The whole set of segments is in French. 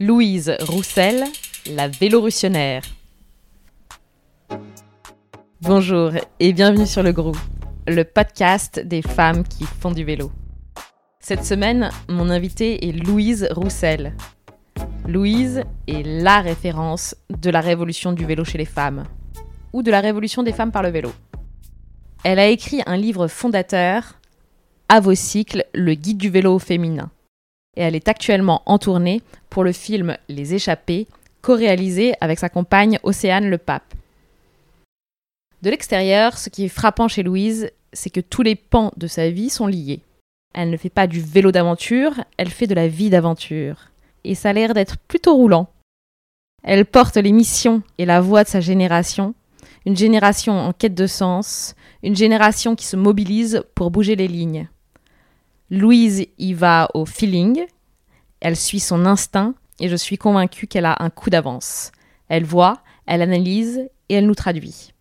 Louise Roussel, la vélorutionnaire. Bonjour et bienvenue sur le groupe, le podcast des femmes qui font du vélo. Cette semaine, mon invitée est Louise Roussel. Louise est la référence de la révolution du vélo chez les femmes, ou de la révolution des femmes par le vélo. Elle a écrit un livre fondateur, À vos cycles, le guide du vélo féminin et elle est actuellement en tournée pour le film Les Échappés, co-réalisé avec sa compagne Océane Le Pape. De l'extérieur, ce qui est frappant chez Louise, c'est que tous les pans de sa vie sont liés. Elle ne fait pas du vélo d'aventure, elle fait de la vie d'aventure. Et ça a l'air d'être plutôt roulant. Elle porte les missions et la voix de sa génération, une génération en quête de sens, une génération qui se mobilise pour bouger les lignes. Louise y va au feeling, elle suit son instinct et je suis convaincue qu'elle a un coup d'avance. Elle voit, elle analyse et elle nous traduit.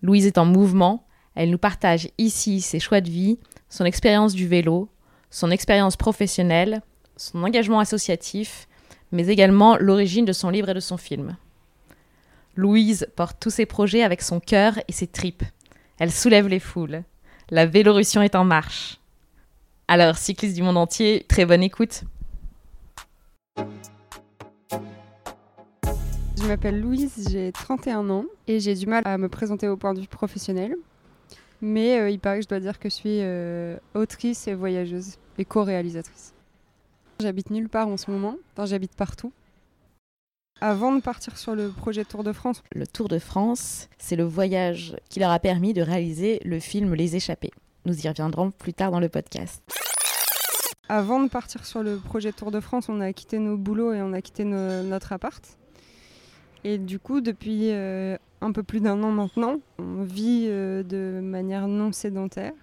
Louise est en mouvement, elle nous partage ici ses choix de vie, son expérience du vélo, son expérience professionnelle, son engagement associatif, mais également l'origine de son livre et de son film. Louise porte tous ses projets avec son cœur et ses tripes. Elle soulève les foules. La Vélorussion est en marche. Alors, cyclistes du monde entier, très bonne écoute. Je m'appelle Louise, j'ai 31 ans et j'ai du mal à me présenter au point de vue professionnel. Mais euh, il paraît que je dois dire que je suis euh, autrice et voyageuse et co-réalisatrice. J'habite nulle part en ce moment, enfin, j'habite partout. Avant de partir sur le projet Tour de France. Le Tour de France, c'est le voyage qui leur a permis de réaliser le film Les Échappés. Nous y reviendrons plus tard dans le podcast. Avant de partir sur le projet Tour de France, on a quitté nos boulots et on a quitté notre appart. Et du coup, depuis euh, un peu plus d'un an maintenant, on vit euh, de manière non sédentaire.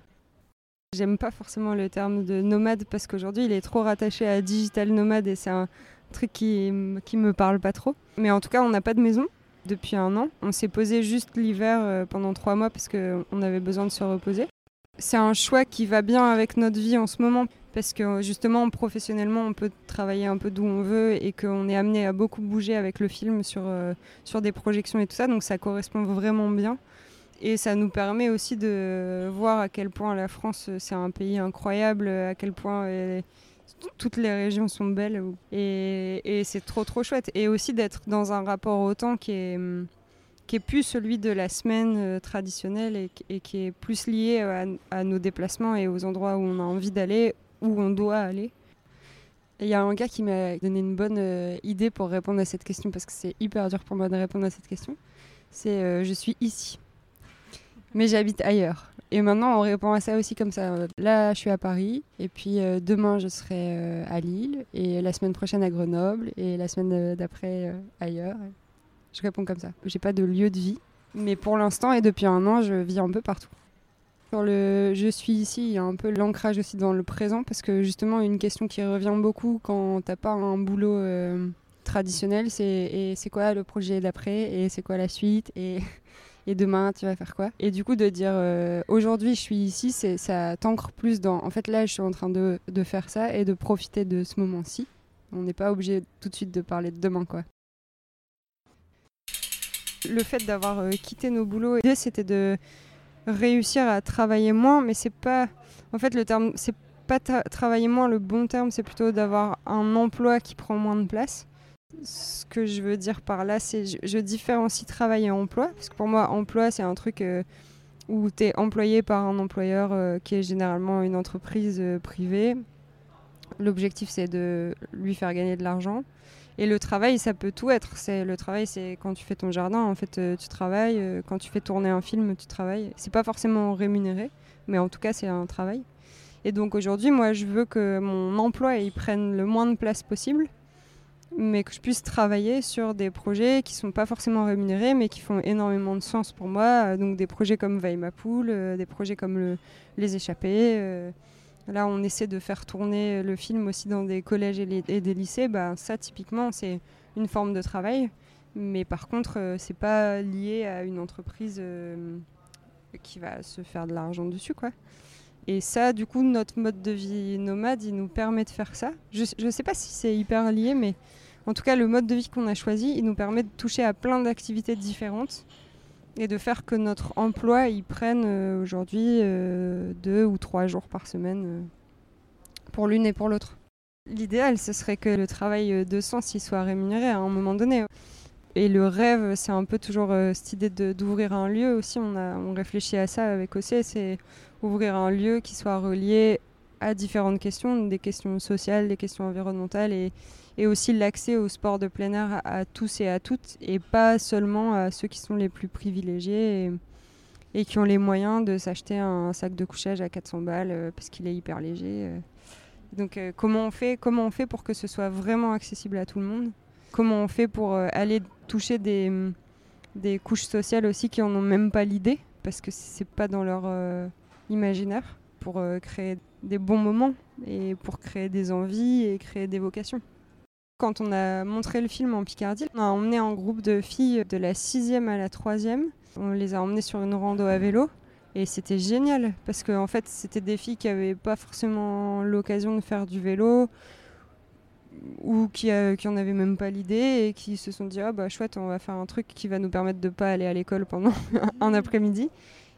J'aime pas forcément le terme de nomade parce qu'aujourd'hui, il est trop rattaché à digital nomade et c'est un truc qui, qui me parle pas trop. Mais en tout cas, on n'a pas de maison depuis un an. On s'est posé juste l'hiver euh, pendant trois mois parce qu'on avait besoin de se reposer. C'est un choix qui va bien avec notre vie en ce moment parce que justement professionnellement on peut travailler un peu d'où on veut et qu'on est amené à beaucoup bouger avec le film sur, euh, sur des projections et tout ça donc ça correspond vraiment bien. Et ça nous permet aussi de voir à quel point la France c'est un pays incroyable à quel point euh, toutes les régions sont belles. Et, et c'est trop trop chouette. Et aussi d'être dans un rapport au temps qui est qui est plus celui de la semaine euh, traditionnelle et, qui est plus lié à, nos déplacements et aux endroits où on a envie d'aller, où on doit aller. Il y a un gars qui m'a donné une bonne euh, idée pour répondre à cette question parce que c'est hyper dur pour moi de répondre à cette question. C'est euh, je suis ici, mais j'habite ailleurs. Et maintenant on répond à ça aussi comme ça. Là je suis à Paris et puis demain je serai à Lille et la semaine prochaine à Grenoble et la semaine d'après ailleurs. Je réponds comme ça. J'ai pas de lieu de vie, mais pour l'instant et depuis un an, je vis un peu partout. Sur le je suis ici, il y a un peu l'ancrage aussi dans le présent parce que justement une question qui revient beaucoup quand t'as pas un boulot euh, traditionnel, c'est et c'est quoi le projet d'après et c'est quoi la suite et et demain tu vas faire quoi? Et du coup de dire euh, aujourd'hui je suis ici, ça t'ancre plus dans en fait là je suis en train de, de faire ça et de profiter de ce moment-ci. On n'est pas obligé tout de suite de parler de demain quoi le fait d'avoir euh, quitté nos boulots, l'idée c'était de réussir à travailler moins, mais c'est pas. En fait, le terme, c'est pas travailler moins le bon terme, c'est plutôt d'avoir un emploi qui prend moins de place. Ce que je veux dire par là, c'est je, je différencie travail et emploi, parce que pour moi, emploi, c'est un truc euh, où tu es employé par un employeur euh, qui est généralement une entreprise privée. L'objectif, c'est de lui faire gagner de l'argent. Et le travail, ça peut tout être. C'est le travail, c'est quand tu fais ton jardin, en fait, euh, tu travailles. Euh, quand tu fais tourner un film, tu travailles. C'est pas forcément rémunéré, mais en tout cas, c'est un travail. Et donc aujourd'hui, moi, je veux que mon emploi il prenne le moins de place possible, mais que je puisse travailler sur des projets qui sont pas forcément rémunérés, mais qui font énormément de sens pour moi. Donc des projets comme Veille ma poule, euh, des projets comme le, Les Échappés. Là, on essaie de faire tourner le film aussi dans des collèges et, des lycées. Bah, ça, typiquement, c'est une forme de travail. Mais par contre, euh, c'est pas lié à une entreprise euh, qui va se faire de l'argent dessus, quoi. Et ça, du coup, notre mode de vie nomade, il nous permet de faire ça. Je ne sais pas si c'est hyper lié, mais En tout cas, le mode de vie qu'on a choisi, il nous permet de toucher à plein d'activités différentes et de faire que notre emploi, il prenne euh, aujourd'hui euh, deux ou trois jours par semaine euh, pour l'une et pour l'autre. L'idéal, ce serait que le travail de sens il soit rémunéré à un moment donné. Et le rêve, c'est un peu toujours cette idée d'ouvrir un lieu aussi. On, a, on réfléchit à ça avec OC, c'est ouvrir un lieu qui soit relié à différentes questions, des questions sociales, des questions environnementales et, aussi l'accès au sport de plein air à, tous et à toutes, et pas seulement à ceux qui sont les plus privilégiés et, qui ont les moyens de s'acheter un sac de couchage à 400 balles euh, parce qu'il est hyper léger. Euh. Donc euh, comment, on fait, comment on fait pour que ce soit vraiment accessible à tout le monde? Comment on fait pour aller toucher des, des couches sociales aussi qui en ont même pas l'idée? Parce que c'est pas dans leur imaginaire pour créer des bons moments et pour créer des envies et créer des vocations. Quand on a montré le film en Picardie, on a emmené un groupe de filles de la sixième à la troisième. On les a emmenées sur une rando à vélo. Et c'était génial parce qu'en en fait, c'était des filles qui n'avaient pas forcément l'occasion de faire du vélo ou qui, n'en qui en avaient même pas l'idée et qui se sont dit ah bah chouette on va faire un truc qui va nous permettre de pas aller à l'école pendant un après-midi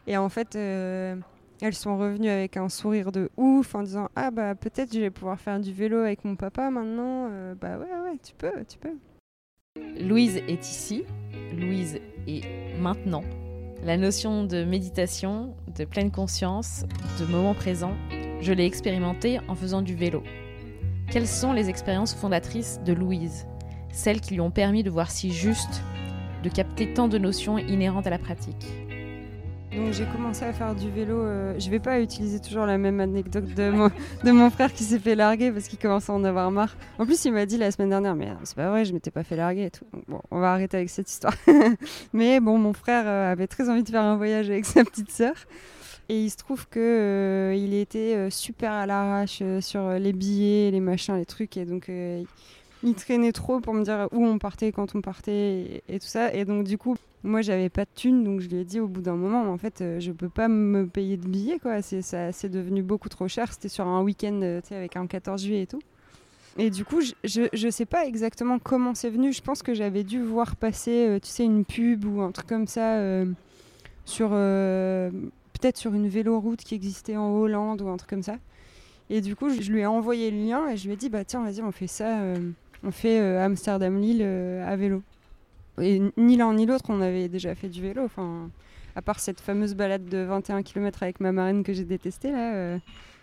et en fait euh, elles sont revenues avec un sourire de ouf en disant Ah bah peut-être je vais pouvoir faire du vélo avec mon papa maintenant. Euh, bah ouais, ouais, tu peux, tu peux. Louise est ici, Louise est maintenant. La notion de méditation, de pleine conscience, de moment présent, je l'ai expérimentée en faisant du vélo. Quelles sont les expériences fondatrices de Louise? Celles qui lui ont permis de voir si juste, de capter tant de notions inhérentes à la pratique donc j'ai commencé à faire du vélo. Euh, je vais pas utiliser toujours la même anecdote de mon, de mon frère qui s'est fait larguer parce qu'il commence à en avoir marre. En plus, il m'a dit la semaine dernière, mais c'est pas vrai, je m'étais pas fait larguer et tout. bon, on va arrêter avec cette histoire. mais bon, mon frère euh, avait très envie de faire un voyage avec sa petite sœur. Et il se trouve que euh, il était super à l'arrache sur les billets, les machins, les trucs. Et donc il traînait trop pour me dire où on partait, quand on partait et, tout ça. Et donc du coup, moi j'avais pas de thunes, donc je lui ai dit au bout d'un moment, en fait, euh, je peux pas me payer de billets, quoi. C'est, devenu beaucoup trop cher. C'était sur un week-end, euh, tu sais, avec un 14 juillet et tout. Et du coup, je, je, sais pas exactement comment c'est venu. Je pense que j'avais dû voir passer, euh, tu sais, une pub ou un truc comme ça sur peut-être sur une véloroute qui existait en Hollande ou un truc comme ça. Et du coup, je lui ai envoyé le lien et je lui ai dit, bah tiens, vas-y, on fait ça on fait euh, Amsterdam-Lille euh, à vélo. Et ni l'un ni l'autre, on avait déjà fait du vélo. Enfin, à part cette fameuse balade de 21 km avec ma marraine que j'ai détestée là. Euh,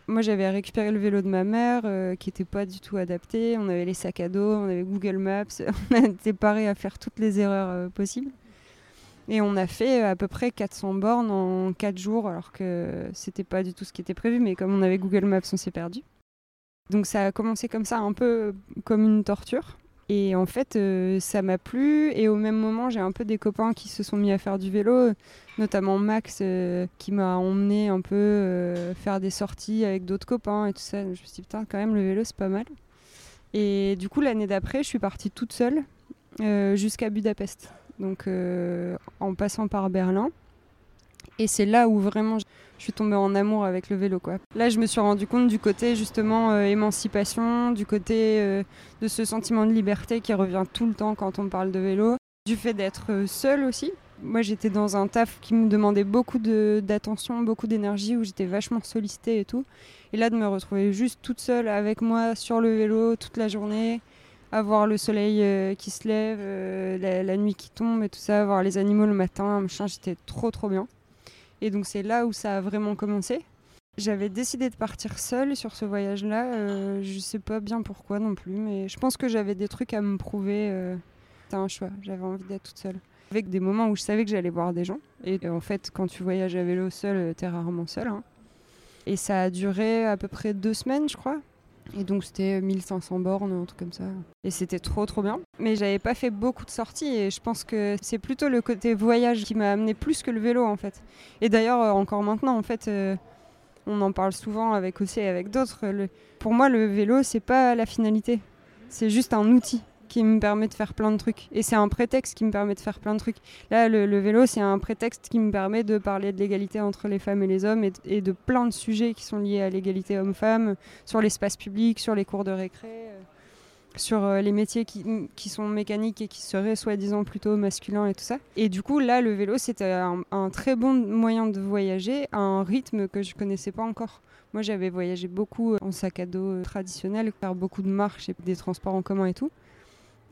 moi, j'avais récupéré le vélo de ma mère qui n'était pas du tout adapté. On avait les sacs à dos, on avait Google Maps. On été parés à faire toutes les erreurs possibles. Et on a fait à peu près 400 bornes en 4 jours, alors que c'était pas du tout ce qui était prévu. Mais comme on avait Google Maps, on s'est perdu. Donc ça a commencé comme ça, un peu comme une torture. Et en fait, euh, ça m'a plu. Et au même moment, j'ai un peu des copains qui se sont mis à faire du vélo, notamment Max, euh, qui m'a emmené un peu euh, faire des sorties avec d'autres copains et tout ça. Je me suis dit, putain, quand même, le vélo, c'est pas mal. Et du coup, l'année d'après, je suis partie toute seule jusqu'à Budapest. Donc, en passant par Berlin. Et c'est là où vraiment je suis tombée en amour avec le vélo. Quoi. Là, je me suis rendu compte du côté justement euh, émancipation, du côté euh, de ce sentiment de liberté qui revient tout le temps quand on parle de vélo, du fait d'être euh, seule aussi. Moi, j'étais dans un taf qui me demandait beaucoup d'attention, beaucoup d'énergie, où j'étais vachement sollicitée et tout. Et là, de me retrouver juste toute seule avec moi sur le vélo toute la journée, avoir le soleil qui se lève, la, la, nuit qui tombe et tout ça, voir les animaux le matin, machin, j'étais trop trop bien. Et donc c'est là où ça a vraiment commencé. J'avais décidé de partir seule sur ce voyage-là. Euh, je sais pas bien pourquoi non plus, mais je pense que j'avais des trucs à me prouver. Euh, un choix. J'avais envie d'être toute seule. Avec des moments où je savais que j'allais voir des gens. Et en fait, quand tu voyages à vélo seul, euh, t'es rarement seul. Hein. Et ça a duré à peu près deux semaines, je crois. Et donc c'était 1500 bornes, un truc comme ça. Et c'était trop trop bien. Mais j'avais pas fait beaucoup de sorties et je pense que c'est plutôt le côté voyage qui m'a amené plus que le vélo en fait. Et d'ailleurs euh, encore maintenant en fait, euh, on en parle souvent avec aussi et avec d'autres. Pour moi le vélo c'est pas la finalité, c'est juste un outil qui me permet de faire plein de trucs. Et c'est un prétexte qui me permet de faire plein de trucs. Là, le, vélo, c'est un prétexte qui me permet de parler de l'égalité entre les femmes et les hommes et, de plein de sujets qui sont liés à l'égalité homme-femme, sur l'espace public, sur les cours de récré. sur euh, les métiers qui, qui, sont mécaniques et qui seraient soi-disant plutôt masculins et tout ça. Et du coup, là, le vélo, c'était un, très bon moyen de voyager à un rythme que je connaissais pas encore. Moi, j'avais voyagé beaucoup en sac à dos euh, traditionnel, faire beaucoup de marches et des transports en commun et tout.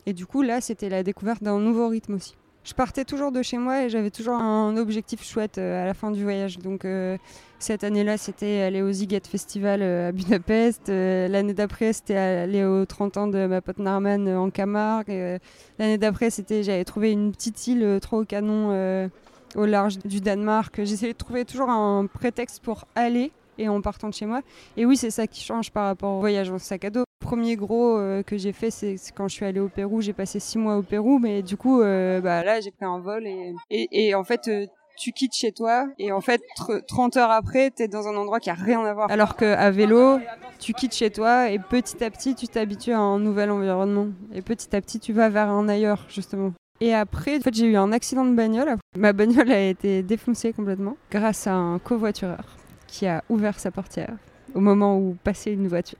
Et du coup, là, c'était la découverte d'un nouveau rythme aussi je partais toujours de chez moi et j'avais toujours un objectif chouette euh, à la fin du voyage. Donc euh, cette année-là, c'était aller au Ziget Festival euh, à Budapest. L'année d'après, c'était aller aux 30 ans de ma pote Narman en Camargue. L'année d'après, c'était j'avais trouvé une petite île trop au canon au large du Danemark. J'essayais de trouver toujours un prétexte pour aller et en partant de chez moi. Et oui, c'est ça qui change par rapport au voyage en sac à dos. Premier gros euh, que j'ai fait, c'est quand je suis allée au Pérou. J'ai passé six mois au Pérou, mais du coup, euh, bah, là, j'ai pris un vol et, en fait, euh, tu quittes chez toi et en fait 30 heures après tu es dans un endroit qui a rien à voir alors qu'à vélo tu quittes chez toi et petit à petit tu t'habitues à un nouvel environnement et petit à petit tu vas vers un ailleurs justement et après, en fait, j'ai eu un accident de bagnole. Ma bagnole a été défoncée complètement grâce à un covoitureur qui a ouvert sa portière au moment où passait une voiture.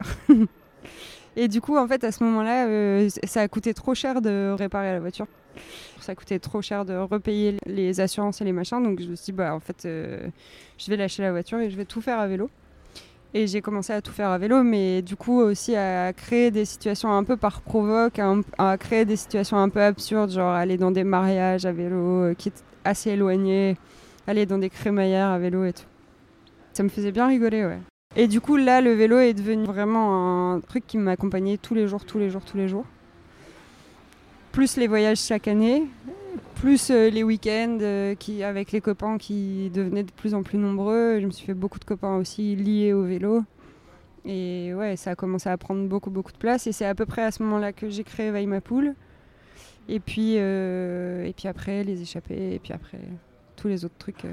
et du coup, en fait, à ce moment-là, euh, ça a coûté trop cher de réparer la voiture. Ça coûté trop cher de repayer les assurances et les machins. Donc je me suis dit, bah, en fait, euh, je vais lâcher la voiture et je vais tout faire à vélo. Et j'ai commencé à tout faire à vélo, mais du coup aussi à créer des situations un peu par provoque, à, créer des situations un peu absurdes, genre aller dans des mariages à vélo euh, qui est assez éloignés, aller dans des crémaillères à vélo et tout. Ça me faisait bien rigoler, ouais. Et du coup, là, le vélo est devenu vraiment un truc qui m'accompagnait tous les jours, tous les jours, tous les jours. Plus les voyages chaque année, plus euh, les week-ends euh, avec les copains qui devenaient de plus en plus nombreux. Je me suis fait beaucoup de copains aussi liés au vélo. Et ouais, ça a commencé à prendre beaucoup, beaucoup de place. Et c'est à peu près à ce moment-là que j'ai créé Pool. Et puis, euh, et puis après, les échappées. Et puis après, tous les autres trucs.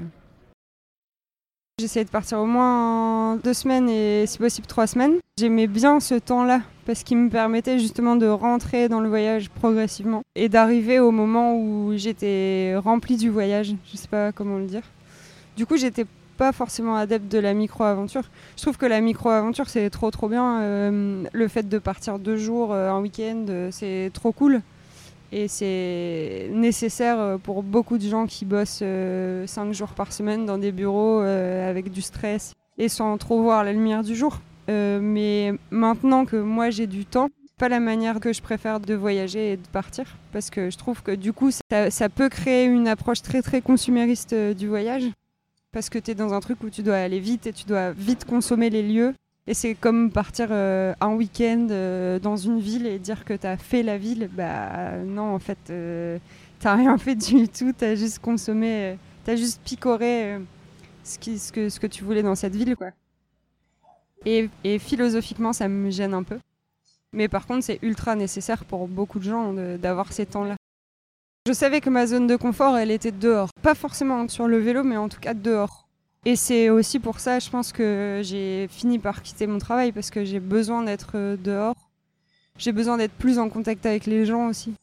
J'essayais de partir au moins deux semaines et si possible trois semaines. J'aimais bien ce temps-là parce qu'il me permettait justement de rentrer dans le voyage progressivement et d'arriver au moment où j'étais remplie du voyage. Je sais pas comment le dire. Du coup, j'étais pas forcément adepte de la micro-aventure. Je trouve que la micro-aventure, c'est trop trop bien. Euh, le fait de partir deux jours, euh, un week-end, euh, c'est trop cool. Et c'est nécessaire euh, pour beaucoup de gens qui bossent 5 euh, jours par semaine dans des bureaux euh, avec du stress et sans trop voir la lumière du jour. mais maintenant que moi j'ai du temps, pas la manière que je préfère de voyager et de partir parce que je trouve que du coup ça, ça peut créer une approche très très consumériste du voyage parce que tu es dans un truc où tu dois aller vite et tu dois vite consommer les lieux et c'est comme partir euh, un week-end euh, dans une ville et dire que tu as fait la ville. Bah non, en fait, euh, t'as rien fait du tout. Tu as juste consommé, tu as juste picoré ce, qui, ce, que, ce que tu voulais dans cette ville. quoi. Et philosophiquement, ça me gêne un peu. Mais par contre, c'est ultra nécessaire pour beaucoup de gens d'avoir ces temps-là. Je savais que ma zone de confort, elle était dehors. Pas forcément sur le vélo, mais en tout cas dehors. Et c'est aussi pour ça, je pense que j'ai fini par quitter mon travail parce que j'ai besoin d'être euh, dehors. J'ai besoin d'être plus en contact avec les gens aussi.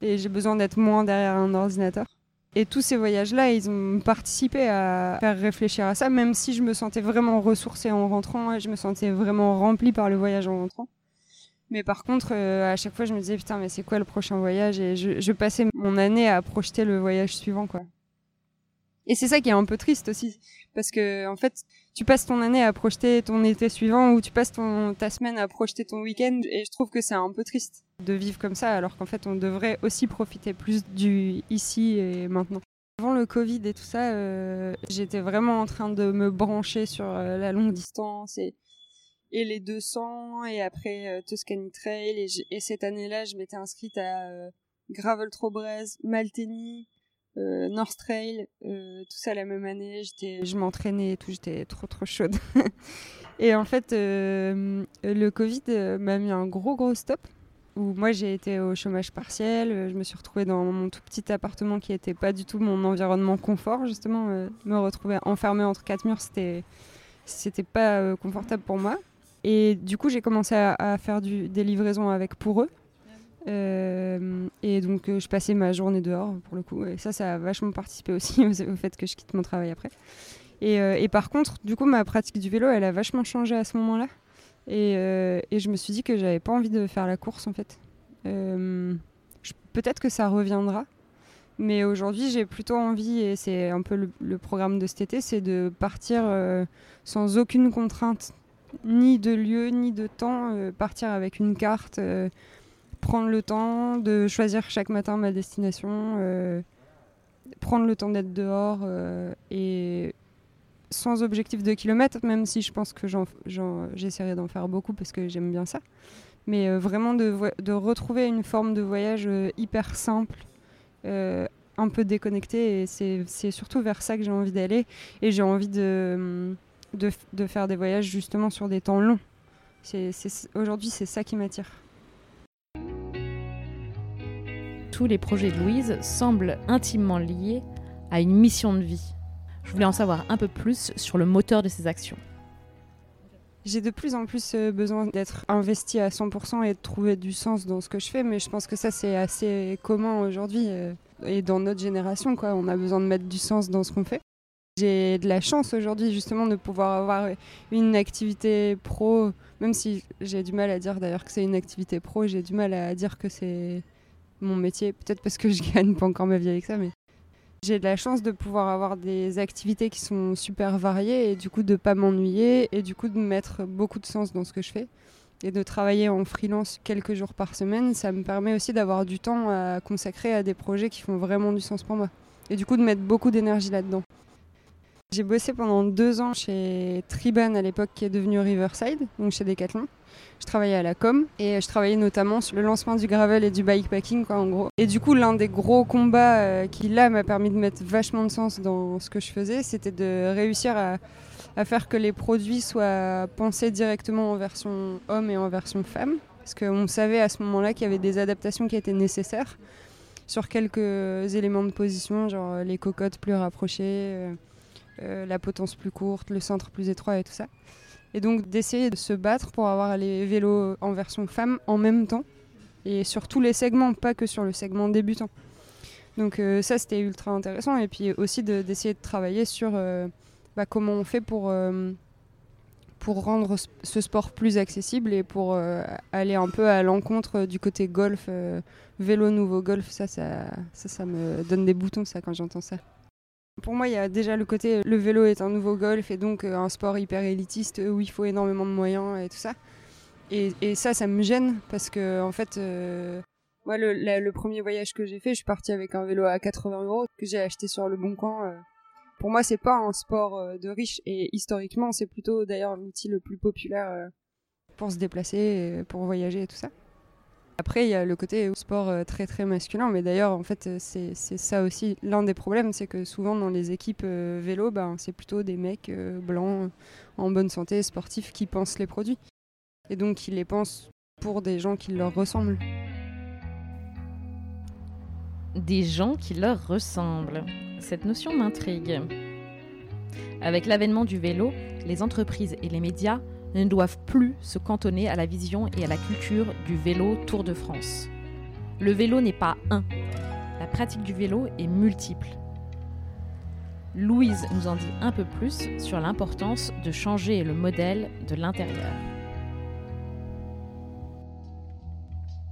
Et j'ai besoin d'être moins derrière un ordinateur. Et tous ces voyages-là, ils ont participé à faire réfléchir à ça, même si je me sentais vraiment ressourcée en rentrant, et je me sentais vraiment remplie par le voyage en rentrant. Mais par contre, euh, à chaque fois, je me disais, putain, mais c'est quoi le prochain voyage? Et je, je passais mon année à projeter le voyage suivant, quoi. Et c'est ça qui est un peu triste aussi, parce que en fait, tu passes ton année à projeter ton été suivant ou tu passes ta semaine à projeter ton week-end, et je trouve que c'est un peu triste de vivre comme ça, alors qu'en fait, on devrait aussi profiter plus du ici et maintenant. Avant le Covid et tout ça, euh, j'étais vraiment en train de me brancher sur euh, la longue distance et, les 200 et après euh, Trail et, et cette année-là, je m'étais inscrite à Gravel Trobrez, Malteni, euh, North Trail, euh, tout ça la même année. J'étais, je m'entraînais et tout, j'étais trop trop chaude. et en fait, euh, le Covid m'a mis un gros gros stop. Où moi j'ai été au chômage partiel, je me suis retrouvée dans mon tout petit appartement qui n'était pas du tout mon environnement confort justement. me retrouver enfermée entre quatre murs, c'était c'était pas confortable pour moi. Et du coup j'ai commencé à, faire des livraisons avec pour eux. Euh, et donc, euh, je passais ma journée dehors pour le coup. Et ça, ça a vachement participé aussi au fait que je quitte mon travail après. Et, euh, et, par contre, du coup, ma pratique du vélo, elle a vachement changé à ce moment-là. Et, je me suis dit que j'avais pas envie de faire la course en fait. Peut-être que ça reviendra, mais aujourd'hui, j'ai plutôt envie, et c'est un peu le, programme de cet été, c'est de partir sans aucune contrainte, ni de lieu, ni de temps, partir avec une carte, prendre le temps de choisir chaque matin ma destination, prendre le temps d'être dehors, et sans objectif de kilomètres, même si je pense que j'essaierai d'en faire beaucoup parce que j'aime bien ça. Mais vraiment de, retrouver une forme de voyage hyper simple, euh, un peu déconnecté. Et c'est surtout vers ça que j'ai envie d'aller. Et j'ai envie de, faire des voyages justement sur des temps longs. Aujourd'hui, c'est ça qui m'attire. Tous les projets de Louise semblent intimement liés à une mission de vie. Je voulais en savoir un peu plus sur le moteur de ses actions. J'ai de plus en plus euh, besoin d'être investi à 100% et de trouver du sens dans ce que je fais, mais je pense que ça c'est assez commun aujourd'hui euh, et dans notre génération. On a besoin de mettre du sens dans ce qu'on fait. J'ai de la chance aujourd'hui justement de pouvoir avoir une activité pro, même si j'ai du mal à dire d'ailleurs que c'est une activité pro, j'ai du mal à dire que c'est mon métier, peut-être parce que je gagne pas encore ma vie avec ça, mais j'ai de la chance de pouvoir avoir des activités qui sont super variées et du coup de pas m'ennuyer et du coup de mettre beaucoup de sens dans ce que je fais et de travailler en freelance quelques jours par semaine, ça me permet aussi d'avoir du temps à consacrer à des projets qui font vraiment du sens pour moi et du coup de mettre beaucoup d'énergie là-dedans. J'ai bossé pendant deux ans chez Triban à l'époque qui est devenu Riverside, donc chez Decathlon. Je travaillais à la com et je travaillais notamment sur le lancement du gravel et du bikepacking quoi en gros. Et du coup l'un des gros combats euh, qui là m'a permis de mettre vachement de sens dans ce que je faisais, c'était de réussir à, faire que les produits soient pensés directement en version homme et en version femme. Parce qu'on savait à ce moment-là qu'il y avait des adaptations qui étaient nécessaires sur quelques éléments de position, genre les cocottes plus rapprochées. Euh, euh, la potence plus courte, le centre plus étroit et tout ça. Et donc d'essayer de se battre pour avoir les vélos en version femme en même temps et sur tous les segments, pas que sur le segment débutant. Donc euh, ça c'était ultra intéressant et puis aussi d'essayer de, travailler sur euh, bah, comment on fait pour, pour rendre ce sport plus accessible et pour aller un peu à l'encontre du côté golf, vélo nouveau golf, ça ça, ça ça me donne des boutons ça quand j'entends ça. Pour moi, il y a déjà le côté le vélo est un nouveau golf et donc euh, un sport hyper élitiste où il faut énormément de moyens et tout ça. Et, ça, ça me gêne parce que en fait, euh, moi, le, premier voyage que j'ai fait, je suis partie avec un vélo à 80 euros que j'ai acheté sur le Bon Coin. Euh. Pour moi, c'est pas un sport de riche et historiquement, c'est plutôt d'ailleurs l'outil le plus populaire pour se déplacer, pour voyager et tout ça. Après, il y a le côté sport euh, très très masculin, mais d'ailleurs, en fait, euh, c'est ça aussi l'un des problèmes, c'est que souvent dans les équipes euh, vélo, ben, c'est plutôt des mecs blancs, en bonne santé, sportifs, qui pensent les produits. Et donc, ils les pensent pour des gens qui leur ressemblent. Des gens qui leur ressemblent. Cette notion m'intrigue. Avec l'avènement du vélo, les entreprises et les médias ne doivent plus se cantonner à la vision et à la culture du vélo Tour de France. Le vélo n'est pas un. La pratique du vélo est multiple. Louise nous en dit un peu plus sur l'importance de changer le modèle de l'intérieur.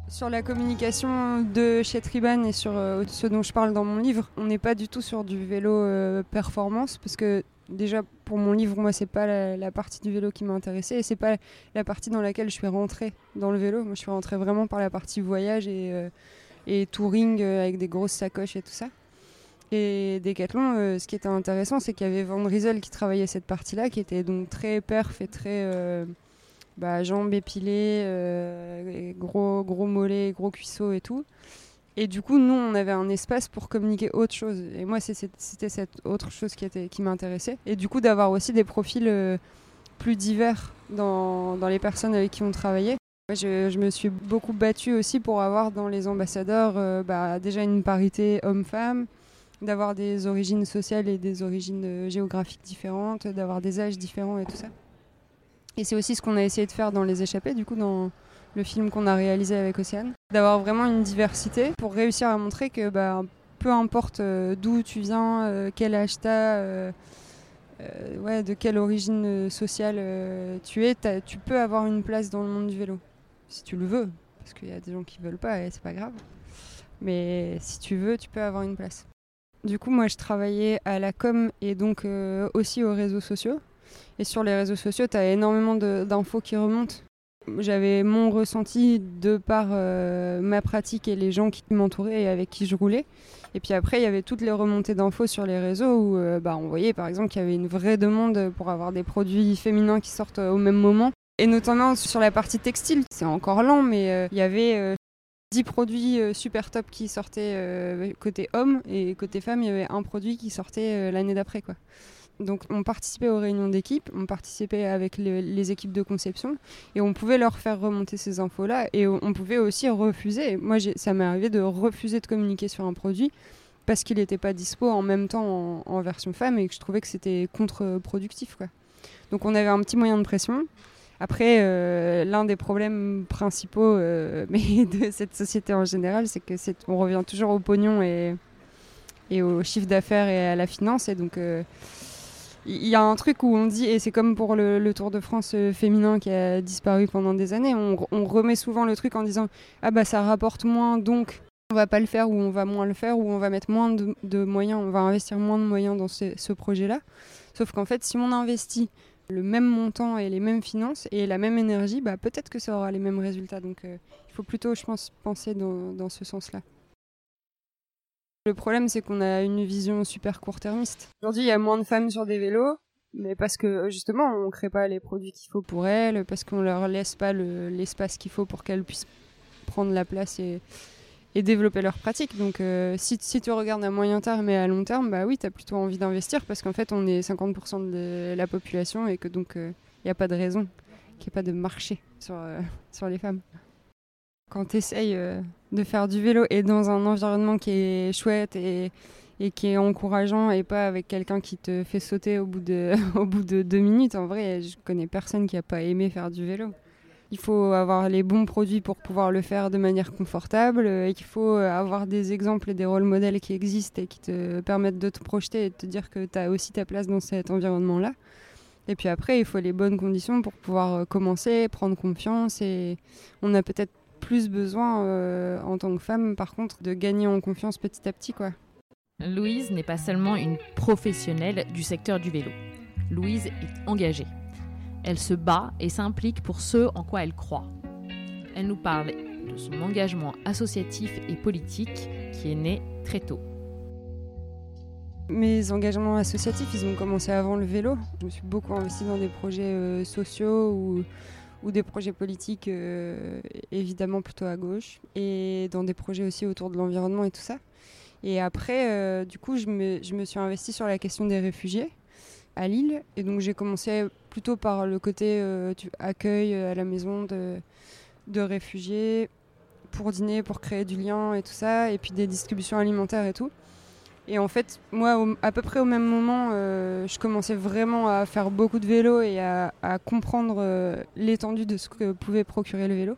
Sur la communication de chez Triban et sur euh, ce dont je parle dans mon livre, on n'est pas du tout sur du vélo euh, performance parce que déjà pour mon livre, moi, c'est pas la, partie du vélo qui m'a intéressée et c'est pas la partie dans laquelle je suis rentrée dans le vélo. Moi, je suis rentrée vraiment par la partie voyage et, euh, touring euh, avec des grosses sacoches et tout ça. Et Decathlon, euh, ce qui était intéressant, c'est qu'il y avait Van Riesel qui travaillait cette partie-là, qui était donc très perf et très bah, jambes épilées, gros, gros mollets, gros cuisseaux et tout. Et du coup, nous, on avait un espace pour communiquer autre chose. Et moi, c'était cette autre chose qui, m'intéressait. Et du coup, d'avoir aussi des profils euh, plus divers dans, les personnes avec qui on travaillait. Je, je, me suis beaucoup battue aussi pour avoir dans les ambassadeurs euh, bah, déjà une parité homme-femme, d'avoir des origines sociales et des origines euh, géographiques différentes, d'avoir des âges différents et tout ça. Et c'est aussi ce qu'on a essayé de faire dans Les Échappés, du coup, dans, le film qu'on a réalisé avec Océane. D'avoir vraiment une diversité pour réussir à montrer que bah, peu importe euh, d'où tu viens, euh, quel âge euh, ouais, de quelle origine sociale tu es, tu peux avoir une place dans le monde du vélo, si tu le veux. Parce qu'il y a des gens qui veulent pas et c'est pas grave. Mais si tu veux, tu peux avoir une place. Du coup, moi, je travaillais à la com et donc aussi aux réseaux sociaux. Et sur les réseaux sociaux, tu as énormément d'infos qui remontent. J'avais mon ressenti de par euh, ma pratique et les gens qui m'entouraient et avec qui je roulais. Et puis après, il y avait toutes les remontées d'infos sur les réseaux où euh, bah, on voyait par exemple qu'il y avait une vraie demande pour avoir des produits féminins qui sortent au même moment. Et notamment sur la partie textile, c'est encore lent, mais euh, il y avait 10 produits super top qui sortaient côté homme et côté femme, il y avait un produit qui sortait l'année d'après. quoi. Donc on participait aux réunions d'équipe, on participait avec les, équipes de conception et on pouvait leur faire remonter ces infos-là et on pouvait aussi refuser. Moi, ça m'est arrivé de refuser de communiquer sur un produit parce qu'il n'était pas dispo en même temps en, version femme et que je trouvais que c'était contre-productif. Donc on avait un petit moyen de pression. Après, euh, l'un des problèmes principaux euh, mais de cette société en général, c'est que on revient toujours au pognon et, au chiffre d'affaires et à la finance. Et donc, euh, il y a un truc où on dit, et c'est comme pour le, Tour de France euh, féminin qui a disparu pendant des années, on, remet souvent le truc en disant Ah bah ça rapporte moins, donc on va pas le faire, ou on va moins le faire, ou on va mettre moins de, moyens, on va investir moins de moyens dans ce, projet-là. Sauf qu'en fait, si on investit le même montant et les mêmes finances et la même énergie, bah peut-être que ça aura les mêmes résultats. Donc euh, il faut plutôt, je pense, penser dans ce sens-là. Le problème, c'est qu'on a une vision super court-termiste. Aujourd'hui, il y a moins de femmes sur des vélos, mais parce que justement, on ne crée pas les produits qu'il faut pour elles, parce qu'on leur laisse pas l'espace qu'il faut pour qu'elles puissent prendre la place et, développer leur pratique. Donc, euh, si, tu regardes à moyen terme et à long terme, bah oui, tu as plutôt envie d'investir parce qu'en fait, on est 50% de la population et que donc, il euh, n'y a pas de raison qu'il n'y ait pas de marché sur, euh, sur les femmes quand tu essayes de faire du vélo et dans un environnement qui est chouette et, et qui est encourageant et pas avec quelqu'un qui te fait sauter au bout, de, au bout de deux minutes, en vrai, je connais personne qui a pas aimé faire du vélo. Il faut avoir les bons produits pour pouvoir le faire de manière confortable et qu'il faut avoir des exemples et des rôles modèles qui existent et qui te permettent de te projeter et de te dire que tu as aussi ta place dans cet environnement-là. Et puis après, il faut les bonnes conditions pour pouvoir euh, commencer, prendre confiance et on a peut-être plus besoin euh, en tant que femme, par contre, de gagner en confiance petit à petit, quoi. Louise n'est pas seulement une professionnelle du secteur du vélo. Louise est engagée. Elle se bat et s'implique pour ce en quoi elle croit. Elle nous parle de son engagement associatif et politique qui est né très tôt. Mes engagements associatifs, ils ont commencé avant le vélo. Je me suis beaucoup investie dans des projets euh, sociaux ou ou des projets politiques euh, évidemment plutôt à gauche et dans des projets aussi autour de l'environnement et tout ça. Et après, euh, du coup, je me, je me, suis investie sur la question des réfugiés à Lille. Et donc, j'ai commencé plutôt par le côté euh, accueil à la maison de, de réfugiés pour dîner, pour créer du lien et tout ça, et puis des distributions alimentaires et tout. Et en fait, moi, à peu près au même moment, euh, je commençais vraiment à faire beaucoup de vélo et à, comprendre euh, l'étendue de ce que pouvait procurer le vélo.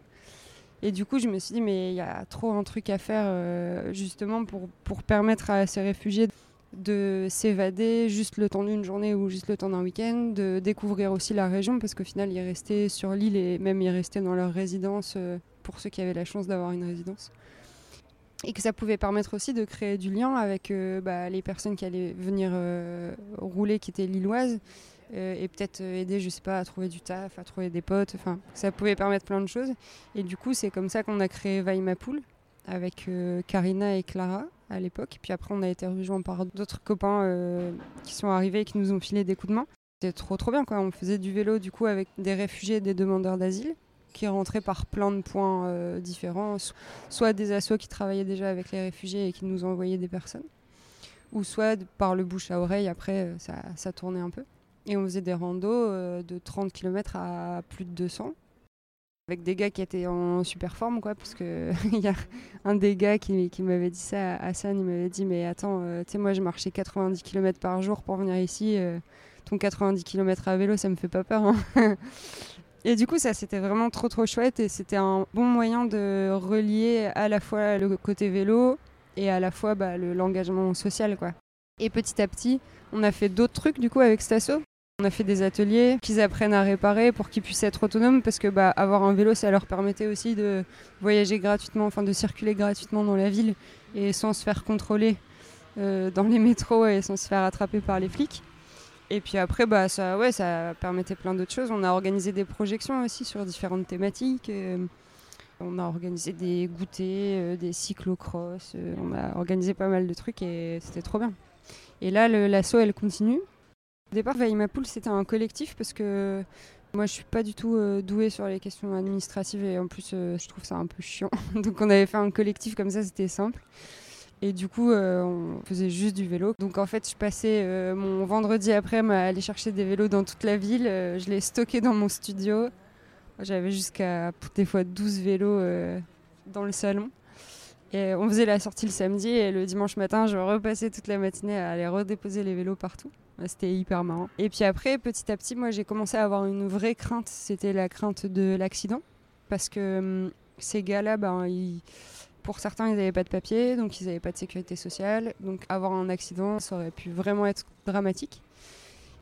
Et du coup, je me suis dit, mais il y a trop un truc à faire euh, justement pour, pour permettre à ces réfugiés de s'évader juste le temps d'une journée ou juste le temps d'un week-end, de découvrir aussi la région, parce qu'au final, ils restaient sur l'île et même ils restaient dans leur résidence pour ceux qui avaient la chance d'avoir une résidence et que ça pouvait permettre aussi de créer du lien avec euh, bah, les personnes qui allaient venir euh, rouler, qui étaient lilloises, euh, et peut-être aider, je sais pas, à trouver du taf, à trouver des potes. Enfin, ça pouvait permettre plein de choses. Et du coup, c'est comme ça qu'on a créé Pool avec Karina et Clara à l'époque. Puis après, on a été rejoints par d'autres copains qui sont arrivés et qui nous ont filé des coups de main. C'était trop trop bien quoi. On faisait du vélo du coup avec des réfugiés et des demandeurs d'asile qui rentraient par plein de points euh, différents, soit des assos qui travaillaient déjà avec les réfugiés et qui nous envoyaient des personnes, ou soit par le bouche à oreille, après euh, ça, tournait un peu. Et on faisait des randos euh, de 30 km à plus de 200, avec des gars qui étaient en super forme, quoi, parce qu'il y a un des gars qui, m'avait dit ça Hassan, il m'avait dit, mais attends, tu sais, moi je marchais 90 km par jour pour venir ici, ton 90 km à vélo, ça me fait pas peur. Hein. Et du coup, ça, c'était vraiment trop, trop chouette. Et c'était un bon moyen de relier à la fois le côté vélo et à la fois bah, l'engagement social. Quoi. Et petit à petit, on a fait d'autres trucs du coup avec Stasso. On a fait des ateliers qu'ils apprennent à réparer pour qu'ils puissent être autonomes parce que bah, avoir un vélo, ça leur permettait aussi de voyager gratuitement, enfin de circuler gratuitement dans la ville et sans se faire contrôler euh, dans les métros et sans se faire attraper par les flics. Et puis après, bah, ça, ouais, ça permettait plein d'autres choses. On a organisé des projections aussi sur différentes thématiques. Euh, on a organisé des goûters, euh, des cyclocross. on a organisé pas mal de trucs et c'était trop bien. Et là, l'assaut, elle continue. Au départ, Pool, c'était un collectif parce que moi, je suis pas du tout euh, douée sur les questions administratives et en plus, euh, je trouve ça un peu chiant. Donc, on avait fait un collectif comme ça, c'était simple. Et du coup, euh, on faisait juste du vélo. Donc, en fait, je passais mon vendredi après à aller chercher des vélos dans toute la ville. je les stockais dans mon studio. J'avais jusqu'à des fois 12 vélos dans le salon. Et on faisait la sortie le samedi et le dimanche matin, je repassais toute la matinée à aller redéposer les vélos partout. C'était hyper marrant. Et puis après, petit à petit, moi j'ai commencé à avoir une vraie crainte. C'était la crainte de l'accident. Parce que hum, ces gars-là, ben, pour certains, ils n'avaient pas de papier, donc ils n'avaient pas de sécurité sociale. Donc avoir un accident, ça aurait pu vraiment être dramatique.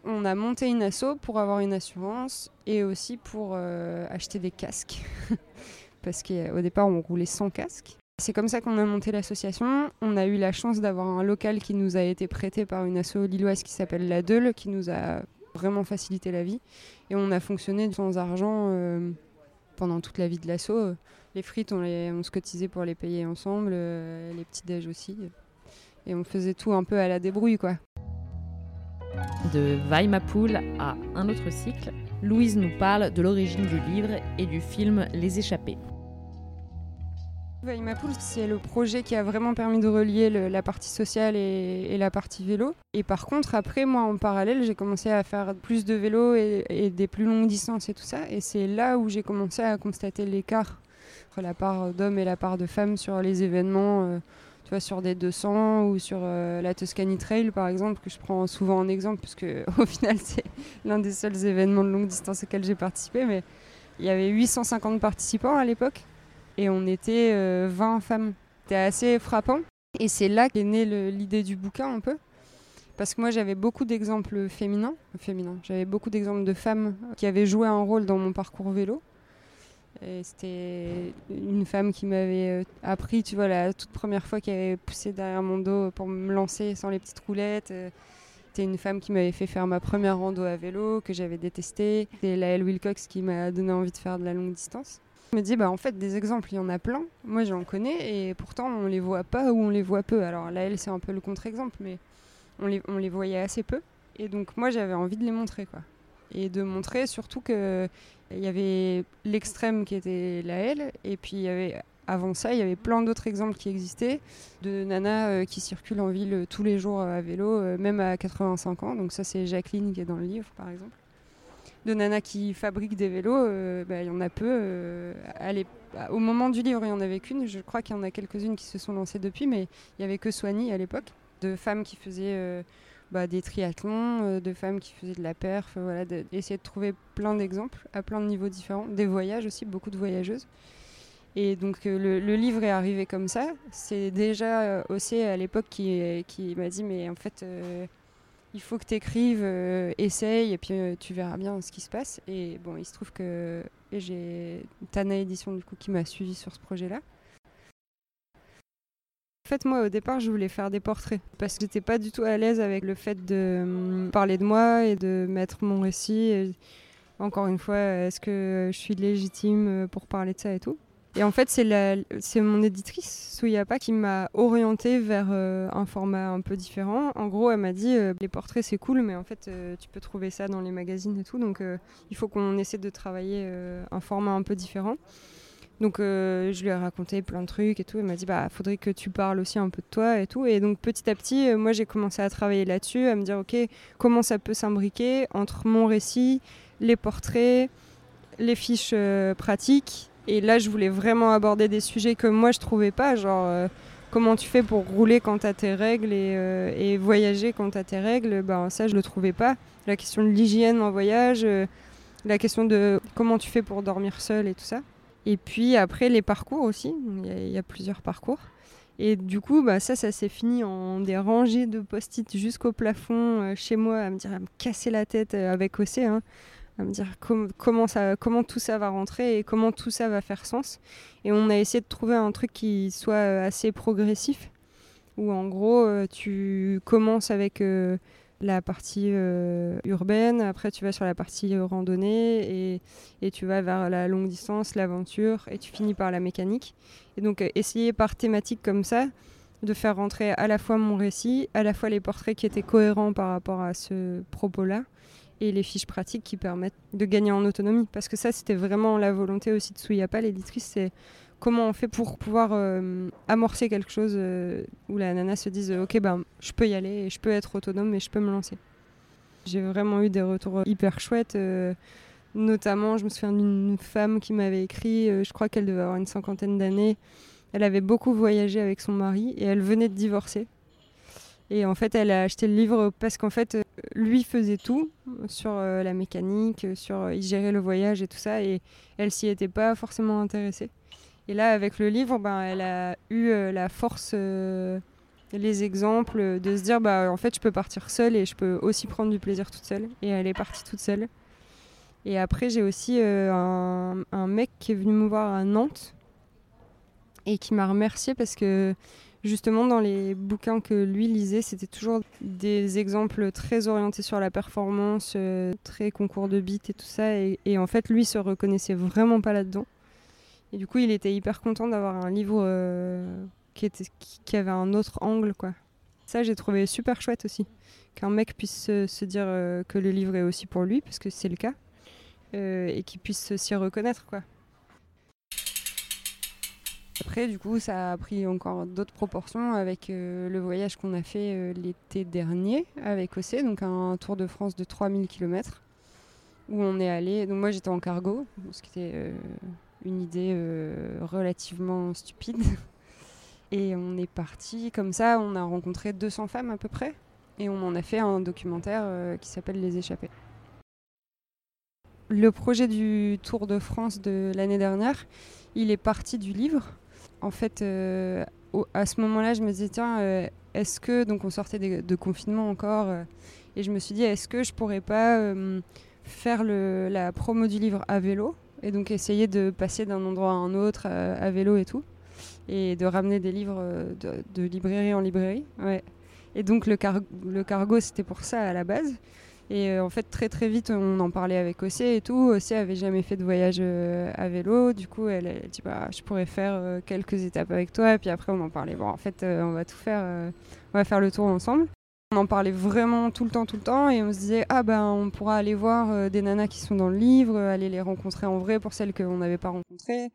On a monté une asso pour avoir une assurance et aussi pour euh, acheter des casques. parce qu'au départ, on roulait sans casque. C'est comme ça qu'on a monté l'association. On a eu la chance d'avoir un local qui nous a été prêté par une asso lilloise qui s'appelle La Deule, qui nous a vraiment facilité la vie. Et on a fonctionné sans argent euh, pendant toute la vie de l'asso. Les frites, on, les, on, se cotisait pour les payer ensemble, euh, les petits déj aussi. Et on faisait tout un peu à la débrouille, quoi. De Weimapoul à un autre cycle, Louise nous parle de l'origine du livre et du film Les Échappés. Imapool, c'est le projet qui a vraiment permis de relier la partie sociale et, la partie vélo. Et par contre, après, moi, en parallèle, j'ai commencé à faire plus de vélo et, des plus longues distances et tout ça. Et c'est là où j'ai commencé à constater l'écart la part d'hommes et la part de femmes sur les événements, euh, tu vois, sur des 200 ou sur euh, la Tuscany Trail, par exemple, que je prends souvent en exemple, parce qu'au final, c'est l'un des seuls événements de longue distance auxquels j'ai participé. Mais il y avait 850 participants à l'époque et on était 20 euh, femmes. C'était assez frappant. Et c'est là qu'est née l'idée du bouquin un peu. Parce que moi j'avais beaucoup d'exemples féminins, féminins. J'avais beaucoup d'exemples de femmes qui avaient joué un rôle dans mon parcours vélo. C'était une femme qui m'avait euh, appris, tu vois, la toute première fois qui avait poussé derrière mon dos pour me lancer sans les petites roulettes. Euh, c'était une femme qui m'avait fait faire ma première rando à vélo, que j'avais détesté. C'était Laëlle Wilcox qui m'a donné envie de faire de la longue distance. Je me dis, bah, en fait, des exemples, il y en a plein. Moi, j'en connais et pourtant, on les voit pas ou on les voit peu. Alors là, elle, c'est un peu le contre-exemple, mais on les, on les voyait assez peu. Et donc, moi, j'avais envie de les montrer, quoi. Et de montrer surtout que il y avait l'extrême qui était la L, et puis avant ça, il y avait plein d'autres exemples qui existaient de nanas euh, qui circulent en ville tous les jours à vélo, euh, même à 85 ans. Donc ça, c'est Jacqueline qui est dans le livre, par exemple de nanas qui fabriquent des vélos, euh, bah, il y en a peu. Euh, au moment du livre, il n'y en avait qu'une. Je crois qu'il y en a quelques-unes qui se sont lancées depuis, mais il n'y avait que Soigny à l'époque, de femmes qui faisaient euh, bah, des triathlons, de femmes qui faisaient de la perf, voilà, d'essayer de, trouver plein d'exemples à plein de niveaux différents, des voyages aussi, beaucoup de voyageuses. Et donc le, livre est arrivé comme ça. C'est déjà aussi à l'époque qui, qui m'a dit mais en fait il faut que tu écrives, euh, essaye, et puis euh, tu verras bien ce qui se passe. Et bon, il se trouve que j'ai Tana Édition du coup qui m'a suivi sur ce projet-là. En fait, moi, au départ, je voulais faire des portraits parce que j'étais pas du tout à l'aise avec le fait de hum, parler de moi et de mettre mon récit. encore une fois, est-ce que je suis légitime pour parler de ça et tout et en fait, c'est mon éditrice, Souyapa, qui m'a orientée vers euh, un format un peu différent. En gros, elle m'a dit euh, les portraits, c'est cool, mais en fait, euh, tu peux trouver ça dans les magazines et tout. Donc, il faut qu'on essaie de travailler un format un peu différent. Donc, je lui ai raconté plein de trucs et tout. Elle m'a dit bah, faudrait que tu parles aussi un peu de toi et tout. Et donc, petit à petit, moi, j'ai commencé à travailler là-dessus, à me dire ok, comment ça peut s'imbriquer entre mon récit, les portraits, les fiches pratiques et là, je voulais vraiment aborder des sujets que moi, je trouvais pas, genre euh, comment tu fais pour rouler quand tu as tes règles euh, et, voyager quand tu as tes règles? Ben, ça, je le trouvais pas. La question de l'hygiène en voyage, euh, la question de comment tu fais pour dormir seul et tout ça. Et puis après, les parcours aussi. Il y, a plusieurs parcours. Et du coup, bah, ça, ça s'est fini en des rangées de post-it jusqu'au plafond euh, chez moi, à me dire, à me casser la tête euh, avec OC, hein, à me dire comment, ça, comment tout ça va rentrer et comment tout ça va faire sens. Et on a essayé de trouver un truc qui soit euh, assez progressif, où en gros, tu commences avec la partie euh, urbaine, après tu vas sur la partie euh, randonnée et, et, tu vas vers la longue distance, l'aventure et tu finis par la mécanique. Et donc euh, essayer par thématique comme ça de faire rentrer à la fois mon récit, à la fois les portraits qui étaient cohérents par rapport à ce propos-là et les fiches pratiques qui permettent de gagner en autonomie. Parce que ça, c'était vraiment la volonté aussi de Souyapa, l'éditrice, c'est comment on fait pour pouvoir euh, amorcer quelque chose euh, où la nana se dise ok ben je peux y aller je peux être autonome et je peux me lancer. J'ai vraiment eu des retours hyper chouettes. Euh, notamment, je me souviens d'une femme qui m'avait écrit, je crois qu'elle devait avoir une cinquantaine d'années. Elle avait beaucoup voyagé avec son mari et elle venait de divorcer. Et en fait, elle a acheté le livre parce qu'en fait, lui faisait tout sur la mécanique, sur il gérait le voyage et tout ça, et elle s'y était pas forcément intéressée. Et là, avec le livre, ben, elle a eu euh, la force, euh, les exemples de se dire, bah, en fait, je peux partir seule et je peux aussi prendre du plaisir toute seule. Et elle est partie toute seule. Et après, j'ai aussi euh, un, mec qui est venu me voir à Nantes et qui m'a remercié parce que justement, dans les bouquins que lui lisait, c'était toujours des exemples très orientés sur la performance, très concours de beat et tout ça. Et, et en fait, lui se reconnaissait vraiment pas là-dedans. Et du coup, il était hyper content d'avoir un livre euh, qui, avait un autre angle, quoi. Ça, j'ai trouvé super chouette aussi. Qu'un mec puisse se, dire euh, que le livre est aussi pour lui, parce que c'est le cas, euh, et qu'il puisse s'y reconnaître, quoi. Après, du coup, ça a pris encore d'autres proportions avec le voyage qu'on a fait l'été dernier avec OC, donc un tour de France de 3000 km, où on est allé. Donc, moi, j'étais en cargo, ce qui était une idée euh, relativement stupide. Et on est parti comme ça, on a rencontré 200 femmes à peu près, et on en a fait un documentaire euh, qui s'appelle Les Échappés. Le projet du Tour de France de l'année dernière, il est parti du livre. En fait, euh, à ce moment-là, je me disais, tiens, est-ce que, donc on sortait de, confinement encore, et je me suis dit, est-ce que je pourrais pas faire la promo du livre à vélo? Et donc essayer de passer d'un endroit à un autre euh, à, vélo et tout. Et de ramener des livres euh, de, librairie en librairie. Ouais. Et donc le, le cargo, c'était pour ça à la base. Et euh, en fait, très très vite, on en parlait avec Ossé et tout. Ossé avait jamais fait de voyage à vélo. Du coup, elle, a dit bah, Je pourrais faire quelques étapes avec toi. Et puis après, on en parlait. Bon, en fait, on va tout faire. on va faire le tour ensemble. On en parlait vraiment tout le temps, tout le temps, et on se disait ah ben on pourra aller voir euh, des nanas qui sont dans le livre, aller les rencontrer en vrai pour celles qu'on n'avait pas rencontrées.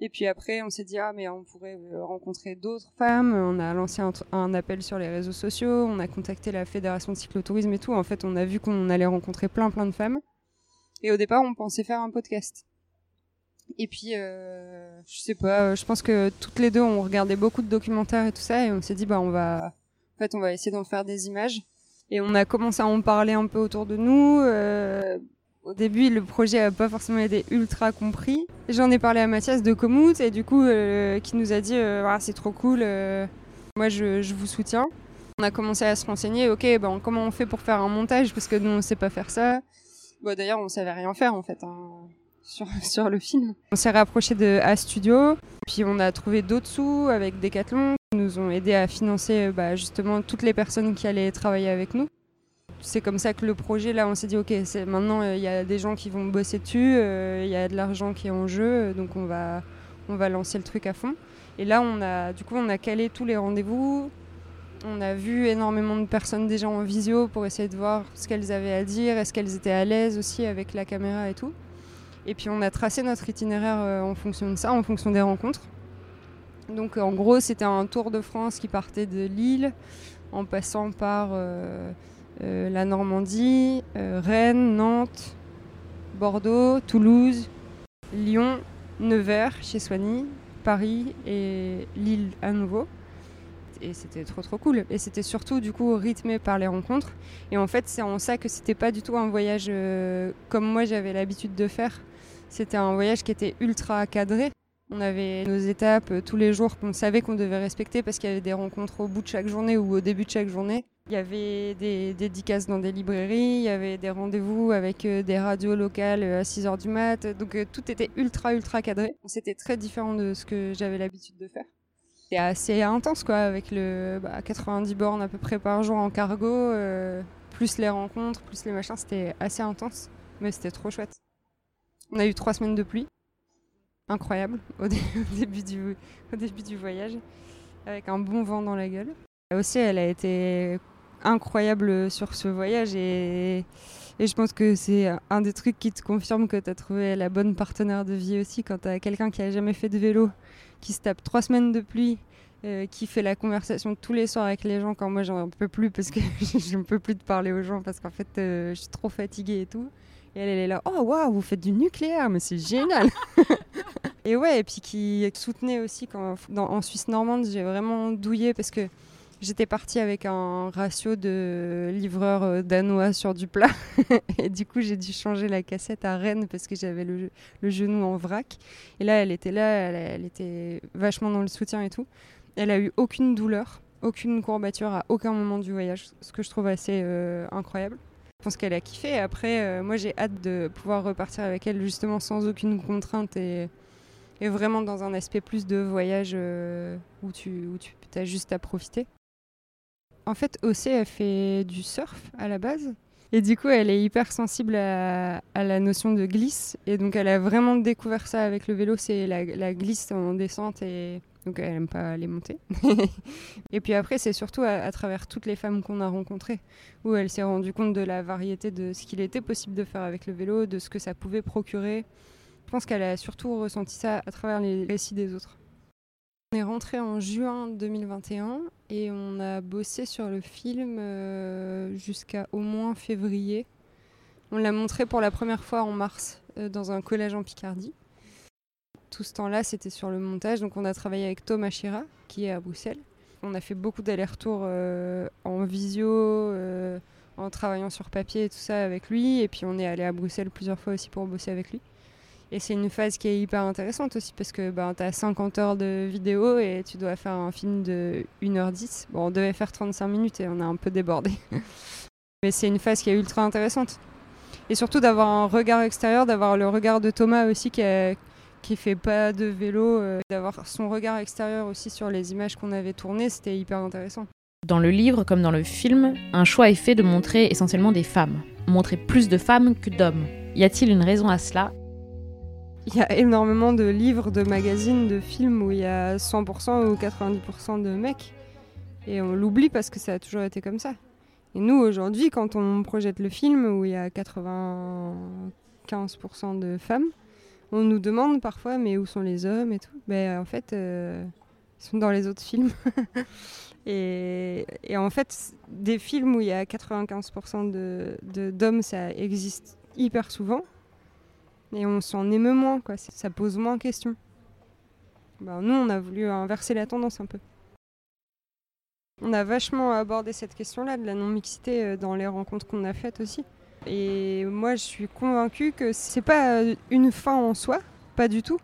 Et puis après, on s'est dit ah mais on pourrait euh, rencontrer d'autres femmes. On a lancé un, appel sur les réseaux sociaux, on a contacté la fédération de cyclotourisme et tout. En fait, on a vu qu'on allait rencontrer plein plein de femmes. Et au départ, on pensait faire un podcast. Et puis, euh, je sais pas, je pense que toutes les deux, on regardait beaucoup de documentaires et tout ça, et on s'est dit bah on va fait, on va essayer d'en faire des images. Et on a commencé à en parler un peu autour de nous. Euh, au début, le projet n'a pas forcément été ultra compris. J'en ai parlé à Mathias de Komoot et du coup, euh, qui nous a dit euh, ah, c'est trop cool, moi je, vous soutiens. On a commencé à se renseigner, ok, ben, comment on fait pour faire un montage? Parce que nous on sait pas faire ça. D'ailleurs, on savait rien faire en fait. Hein sur, le film. On s'est rapproché de A Studio, puis on a trouvé d'autres sous avec Decathlon qui nous ont aidé à financer euh, bah, justement toutes les personnes qui allaient travailler avec nous. C'est comme ça que le projet, là, on s'est dit, ok, maintenant euh, il y a des gens qui vont bosser dessus, euh, il y a de l'argent qui est en jeu, donc on va, on va lancer le truc à fond. Et là, on a, du coup, on a calé tous les rendez-vous. On a vu énormément de personnes déjà en visio pour essayer de voir ce qu'elles avaient à dire, est-ce qu'elles étaient à l'aise aussi avec la caméra et tout. Et puis on a tracé notre itinéraire euh, en fonction de ça, en fonction des rencontres. Donc en gros, c'était un tour de France qui partait de Lille en passant par euh, euh, la Normandie, Rennes, Nantes, Bordeaux, Toulouse, Lyon, Nevers chez Soigny, Paris et Lille à nouveau. Et c'était trop trop cool. Et c'était surtout du coup rythmé par les rencontres. Et en fait, c'est en ça que c'était pas du tout un voyage comme moi j'avais l'habitude de faire c'était un voyage qui était ultra cadré. On avait nos étapes tous les jours qu'on savait qu'on devait respecter parce qu'il y avait des rencontres au bout de chaque journée ou au début de chaque journée. Il y avait des dédicaces dans des librairies, il y avait des rendez-vous avec des radios locales à 6h du mat. Donc tout était ultra ultra cadré. C'était très différent de ce que j'avais l'habitude de faire. C'était assez intense quoi, avec le 90 bah, bornes à peu près par jour en cargo, euh, plus les rencontres, plus les machins. C'était assez intense, mais c'était trop chouette. On a eu trois semaines de pluie, incroyable au, début, du, voyage, avec un bon vent dans la gueule. Aussi, elle a été incroyable sur ce voyage et, je pense que c'est un des trucs qui te confirme que tu as trouvé la bonne partenaire de vie aussi quand tu as quelqu'un qui a jamais fait de vélo qui se tape trois semaines de pluie, euh, qui fait la conversation tous les soirs avec les gens quand moi j'en peux plus parce que je ne peux plus de parler aux gens parce qu'en fait euh, je suis trop fatiguée et tout. Et elle, est là, oh waouh, vous faites du nucléaire, mais c'est génial! et ouais, et puis qui soutenait aussi quand en Suisse normande, j'ai vraiment douillé parce que J'étais partie avec un ratio de livreur euh, danois sur du plat. et du coup, j'ai dû changer la cassette à Rennes parce que j'avais le, genou en vrac. Et là, elle était là, elle, était vachement dans le soutien et tout. Elle a eu aucune douleur, aucune courbature à aucun moment du voyage, ce que je trouve assez euh, incroyable. Je pense qu'elle a kiffé. Après, euh, moi, j'ai hâte de pouvoir repartir avec elle justement sans aucune contrainte et, vraiment dans un aspect plus de voyage où tu, où tu as juste à profiter. En fait, OC, elle fait du surf à la base. Et du coup, elle est hyper sensible à, la notion de glisse. Et donc, elle a vraiment découvert ça avec le vélo, c'est la, glisse en descente. Et donc, elle n'aime pas les monter. et puis après, c'est surtout à, travers toutes les femmes qu'on a rencontrées, où elle s'est rendue compte de la variété de ce qu'il était possible de faire avec le vélo, de ce que ça pouvait procurer. Je pense qu'elle a surtout ressenti ça à travers les récits des autres. On est rentré en juin 2021 et on a bossé sur le film euh, jusqu'à au moins février. On l'a montré pour la première fois en mars euh, dans un collège en Picardie. Tout ce temps-là, c'était sur le montage. Donc on a travaillé avec Thomas Chira, qui est à Bruxelles. On a fait beaucoup d'allers-retours euh, en visio, en travaillant sur papier et tout ça avec lui. Et puis on est allé à Bruxelles plusieurs fois aussi pour bosser avec lui. Et c'est une phase qui est hyper intéressante aussi parce que ben, tu as 50 heures de vidéo et tu dois faire un film de 1h10. Bon, on devait faire 35 minutes et on a un peu débordé. Mais c'est une phase qui est ultra intéressante. Et surtout d'avoir un regard extérieur, d'avoir le regard de Thomas aussi qui, a, qui fait pas de vélo, euh, d'avoir son regard extérieur aussi sur les images qu'on avait tournées, c'était hyper intéressant. Dans le livre comme dans le film, un choix est fait de montrer essentiellement des femmes, montrer plus de femmes que d'hommes. Y a-t-il une raison à cela? Il y a énormément de livres, de magazines, de films où il y a 100% ou 90% de mecs. Et on l'oublie parce que ça a toujours été comme ça. Et nous, aujourd'hui, quand on projette le film où il y a 95% de femmes, on nous demande parfois, mais où sont les hommes et tout ben, En fait, euh, ils sont dans les autres films. et, en fait, des films où il y a 95% d'hommes, de, d'hommes, ça existe hyper souvent. Et on s'en émeut moins, quoi. Ça pose moins de questions. Bah, nous, on a voulu inverser la tendance un peu. On a vachement abordé cette question-là de la non-mixité euh, dans les rencontres qu'on a faites aussi. Et moi, je suis convaincue que c'est pas euh, une fin en soi, pas du tout.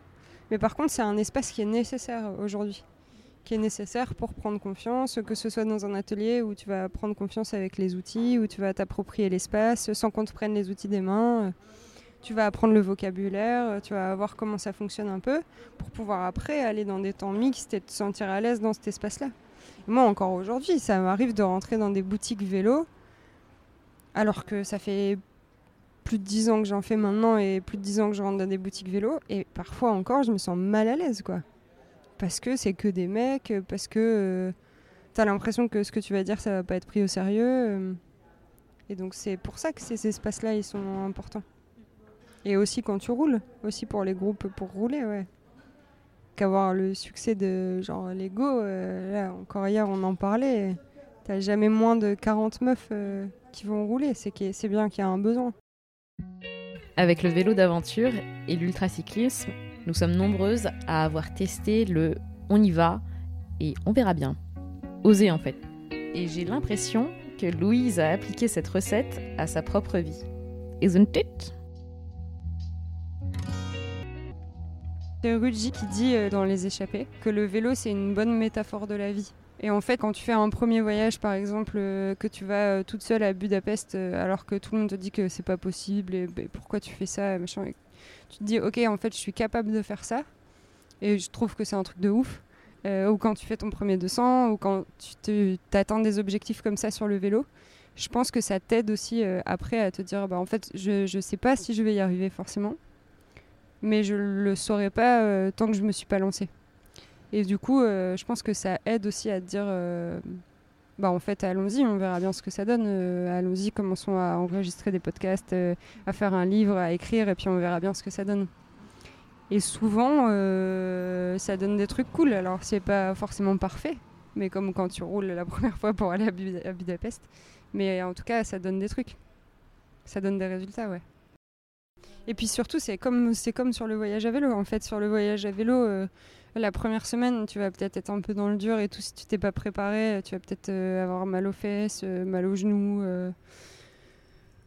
Mais par contre, c'est un espace qui est nécessaire aujourd'hui. Qui est nécessaire pour prendre confiance, que ce soit dans un atelier où tu vas prendre confiance avec les outils, où tu vas t'approprier l'espace sans qu'on te prenne les outils des mains tu vas apprendre le vocabulaire, tu vas voir comment ça fonctionne un peu, pour pouvoir après aller dans des temps mixtes et te sentir à l'aise dans cet espace-là. Moi, encore aujourd'hui, ça m'arrive de rentrer dans des boutiques vélo, alors que ça fait plus de 10 ans que j'en fais maintenant et plus de 10 ans que je rentre dans des boutiques vélo, et parfois encore, je me sens mal à l'aise, quoi. Parce que c'est que des mecs, parce que euh, tu as l'impression que ce que tu vas dire, ça va pas être pris au sérieux. Euh. et donc, c'est pour ça que ces espaces-là, ils sont importants. Et aussi quand tu roules, aussi pour les groupes pour rouler, ouais. Qu'avoir le succès de genre Lego, euh, là encore hier on en parlait, t'as jamais moins de 40 meufs euh, qui vont rouler, c'est c'est bien qu'il y a un besoin. Avec le vélo d'aventure et l'ultracyclisme, nous sommes nombreuses à avoir testé le on y va et on verra bien. Oser en fait. Et j'ai l'impression que Louise a appliqué cette recette à sa propre vie. Isn't it? C'est Rudji qui dit euh, dans Les Échappés que le vélo c'est une bonne métaphore de la vie. Et en fait, quand tu fais un premier voyage, par exemple, euh, que tu vas euh, toute seule à Budapest, alors que tout le monde te dit que c'est pas possible et bah, pourquoi tu fais ça, machin, tu te dis ok, en fait, je suis capable de faire ça. Et je trouve que c'est un truc de ouf. ou quand tu fais ton premier 200, ou quand tu t'atteins des objectifs comme ça sur le vélo, je pense que ça t'aide aussi après à te dire bah en fait, je, je sais pas si je vais y arriver forcément mais je le saurais pas euh, tant que je me suis pas lancée. Et du coup, euh, je pense que ça aide aussi à dire, euh, bah en fait, allons-y, on verra bien ce que ça donne. allons-y, commençons à enregistrer des podcasts, à faire un livre, à écrire, et puis on verra bien ce que ça donne. Et souvent, ça donne des trucs cool. Alors, c'est pas forcément parfait, mais comme quand tu roules la première fois pour aller à Budapest. Mais en tout cas, ça donne des trucs. Ça donne des résultats, ouais. Et puis surtout, c'est comme, c'est comme sur le voyage à vélo. En fait, sur le voyage à vélo, euh, la première semaine, tu vas peut-être être un peu dans le dur et tout. Si tu t'es pas préparé, tu vas peut-être euh, avoir mal aux fesses, euh, mal aux genoux.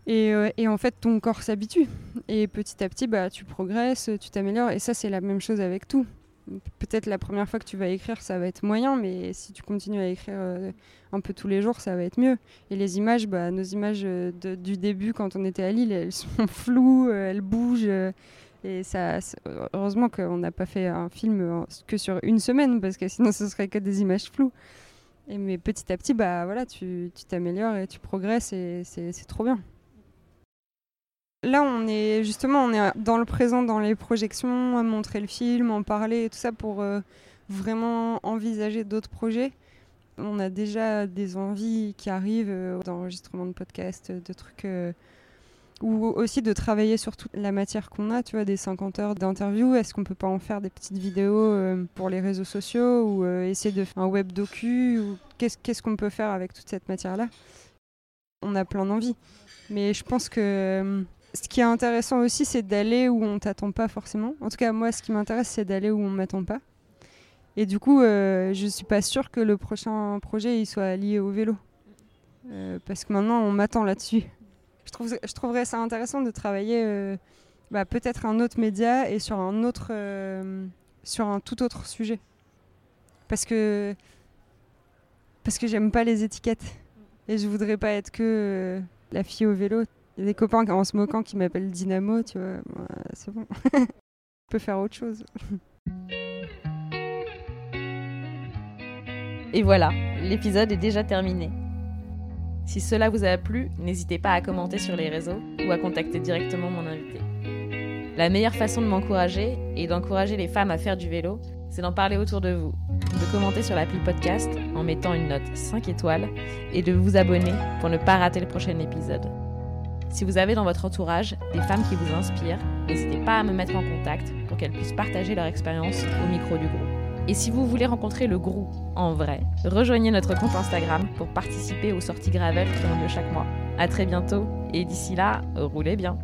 Et, et, en fait, ton corps s'habitue. Et petit à petit, bah, tu progresses, tu t'améliores. Et ça, c'est la même chose avec tout peut-être la première fois que tu vas écrire, ça va être moyen, mais si tu continues à écrire euh, un peu tous les jours, ça va être mieux. Et les images, bah, nos images euh, du début, quand on était à Lille, elles sont floues, euh, elles bougent. Et ça, heureusement qu'on n'a pas fait un film que sur une semaine, parce que sinon ce serait que des images floues. Et mais petit à petit, bah voilà, tu t'améliores et tu progresses et c'est trop bien. Là, on est justement, on est dans le présent, dans les projections, à montrer le film, en parler tout ça pour euh, vraiment envisager d'autres projets. On a déjà des envies qui arrivent euh, d'enregistrement de podcasts, de trucs, euh, ou aussi de travailler sur toute la matière qu'on a, tu vois, des 50 heures d'interview. Est-ce qu'on peut pas en faire des petites vidéos pour les réseaux sociaux ou essayer de faire un web docu ou qu'est-ce qu'on peut faire avec toute cette matière-là? On a plein d'envies, mais je pense que ce qui est intéressant aussi, c'est d'aller où on t'attend pas forcément. En tout cas, moi, ce qui m'intéresse, c'est d'aller où on m'attend pas. Et du coup, euh, je suis pas sûre que le prochain projet il soit lié au vélo. Euh, parce que maintenant, on m'attend là-dessus. Je, trouve, je trouverais ça intéressant de travailler euh, bah, peut-être un autre média et sur un autre, euh, sur un tout autre sujet. Parce que, parce que j'aime pas les étiquettes. Et je voudrais pas être que la fille au vélo. Il y a des copains en se moquant qui m'appellent Dynamo, tu vois. c'est bon. On peut faire autre chose. Et voilà, l'épisode est déjà terminé. Si cela vous a plu, n'hésitez pas à commenter sur les réseaux ou à contacter directement mon invité. La meilleure façon de m'encourager et d'encourager les femmes à faire du vélo, c'est d'en parler autour de vous, de commenter sur l'appli podcast en mettant une note 5 étoiles et de vous abonner pour ne pas rater le prochain épisode. Si vous avez dans votre entourage des femmes qui vous inspirent, n'hésitez pas à me mettre en contact pour qu'elles puissent partager leur expérience au micro du groupe. Et si vous voulez rencontrer le groupe en vrai, rejoignez notre compte Instagram pour participer aux sorties Gravel qui ont lieu chaque mois. A très bientôt et d'ici là, roulez bien.